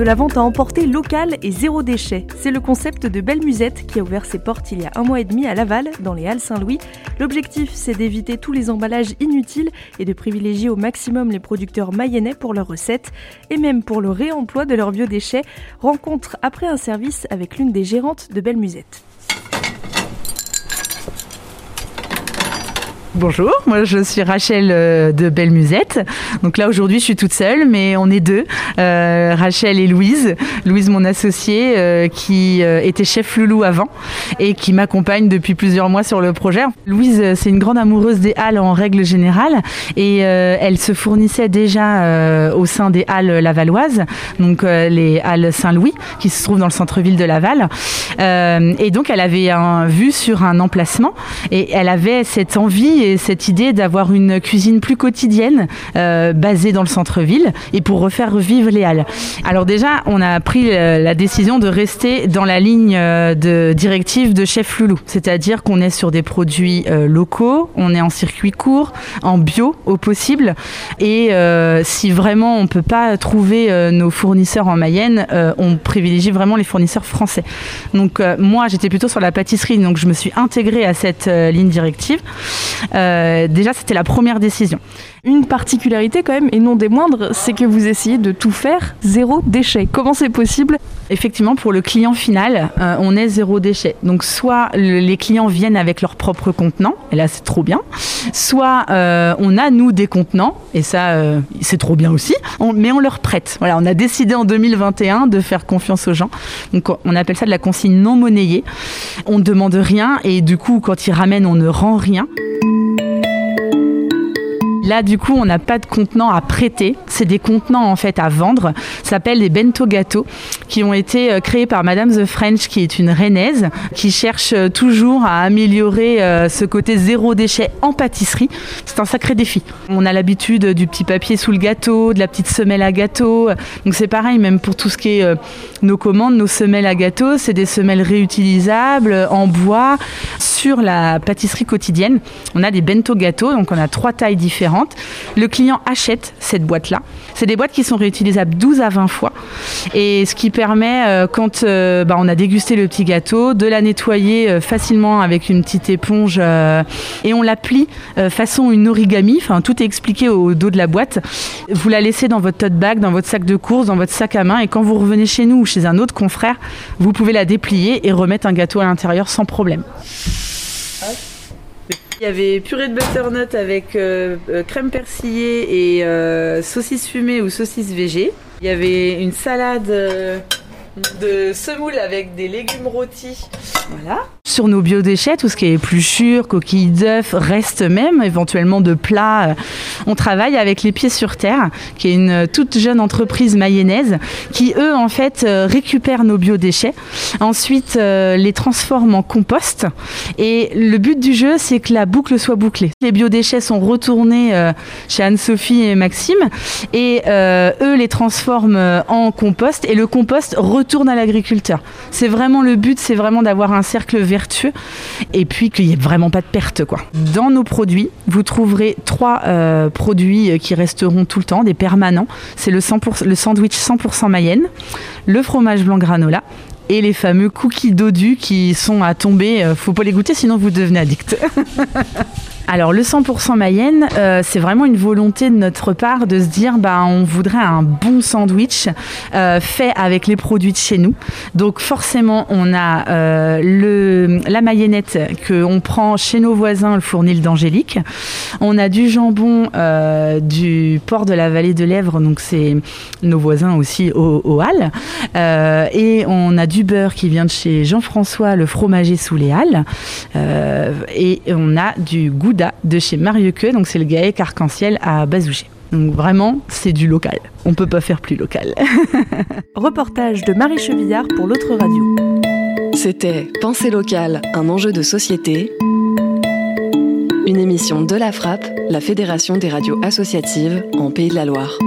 De la vente à emporter locale et zéro déchet. C'est le concept de Belle Musette qui a ouvert ses portes il y a un mois et demi à Laval, dans les Halles Saint-Louis. L'objectif, c'est d'éviter tous les emballages inutiles et de privilégier au maximum les producteurs mayennais pour leurs recettes et même pour le réemploi de leurs biodéchets. Rencontre après un service avec l'une des gérantes de Belle Musette. Bonjour, moi je suis Rachel euh, de Belle Musette. Donc là aujourd'hui je suis toute seule, mais on est deux, euh, Rachel et Louise. Louise mon associée euh, qui était chef loulou avant et qui m'accompagne depuis plusieurs mois sur le projet. Louise c'est une grande amoureuse des halles en règle générale et elle se fournissait déjà au sein des halles lavalloises, donc les halles Saint-Louis qui se trouvent dans le centre-ville de Laval. et donc elle avait un, vu sur un emplacement et elle avait cette envie cette idée d'avoir une cuisine plus quotidienne, euh, basée dans le centre-ville, et pour refaire revivre les halles. Alors déjà, on a pris euh, la décision de rester dans la ligne euh, de directive de Chef Loulou, c'est-à-dire qu'on est sur des produits locaux, on est en circuit court, en bio au possible, et si vraiment on peut pas trouver nos fournisseurs en Mayenne, on privilégie vraiment les fournisseurs français. Donc moi, j'étais plutôt sur la pâtisserie, donc je me suis intégrée à cette ligne directive. Euh, déjà, c'était la première décision. Une particularité quand même, et non des moindres, c'est que vous essayez de tout faire zéro déchet. Comment c'est possible? Effectivement, pour le client final, euh, on est zéro déchet. Donc soit les clients viennent avec leurs propres contenants, et là c'est trop bien, soit euh, on a nous des contenants, et ça c'est trop bien aussi, mais on leur prête. Voilà, on a décidé en 2021 de faire confiance aux gens. Donc on appelle ça de la consigne non monnayée. On ne demande rien, et du coup quand ils ramènent, on ne rend rien. Là, du coup, on n'a pas de contenants à prêter. C'est des contenants en fait à vendre. Ça s'appelle des bento gâteaux qui ont été euh, créés par Madame The French, qui est une rennaise, qui cherche euh, toujours à améliorer euh, ce côté zéro déchet en pâtisserie. C'est un sacré défi. On a l'habitude du petit papier sous le gâteau, de la petite semelle à gâteau. Donc c'est pareil, même pour tout ce qui est nos commandes, nos semelles à gâteau, c'est des semelles réutilisables en bois sur la pâtisserie quotidienne. On a des bento gâteaux, donc on a trois tailles différentes le client achète cette boîte-là. C'est des boîtes qui sont réutilisables 12 à 20 fois. Et ce qui permet, euh, quand euh, bah, on a dégusté le petit gâteau, de la nettoyer euh, facilement avec une petite éponge et on la plie façon une origami. Enfin, tout est expliqué au dos de la boîte. Vous la laissez dans votre tote bag, dans votre sac de course, dans votre sac à main. Et quand vous revenez chez nous ou chez un autre confrère, vous pouvez la déplier et remettre un gâteau à l'intérieur sans problème. Il y avait purée de butternut avec euh, euh, crème persillée et euh, saucisse fumée ou saucisse végé. Il y avait une salade de semoule avec des légumes rôtis. Voilà. Nos biodéchets, tout ce qui est épluchures, coquilles d'œufs, reste même, éventuellement de plats. On travaille avec Les Pieds sur Terre, qui est une toute jeune entreprise mayonnaise, qui eux, en fait, euh, récupèrent nos biodéchets, ensuite euh, les transforment en compost. Et le but du jeu, c'est que la boucle soit bouclée. Les biodéchets sont retournés euh, chez Anne-Sophie et Maxime, et eux les transforment en compost, et le compost retourne à l'agriculteur. C'est vraiment le but, c'est vraiment d'avoir un cercle vertueux et puis qu'il n'y ait vraiment pas de perte. Quoi. Dans nos produits, vous trouverez trois euh, produits qui resteront tout le temps, des permanents. C'est le, le sandwich 100% Mayenne, le fromage blanc granola et les fameux cookies dodus qui sont à tomber. Euh, faut pas les goûter sinon vous devenez addict. Alors le 100% Mayenne, euh, c'est vraiment une volonté de notre part de se dire bah on voudrait un bon sandwich euh, fait avec les produits de chez nous. Donc forcément on a euh, la mayennette que on prend chez nos voisins, le fournil d'Angélique. On a du jambon du port de la vallée de l'Èvre, donc c'est nos voisins aussi au, au Halles. et on a du beurre qui vient de chez Jean-François, le fromager sous les Halles. et on a du goût de chez Mariequeux, donc c'est le GAEC arc-en-ciel à Bazouger. Donc vraiment, c'est du local. On peut pas faire plus local. Reportage de Marie Chevillard pour l'autre radio. C'était Pensée locale, un enjeu de société. Une émission de la Frappe, la Fédération des radios associatives en Pays de la Loire.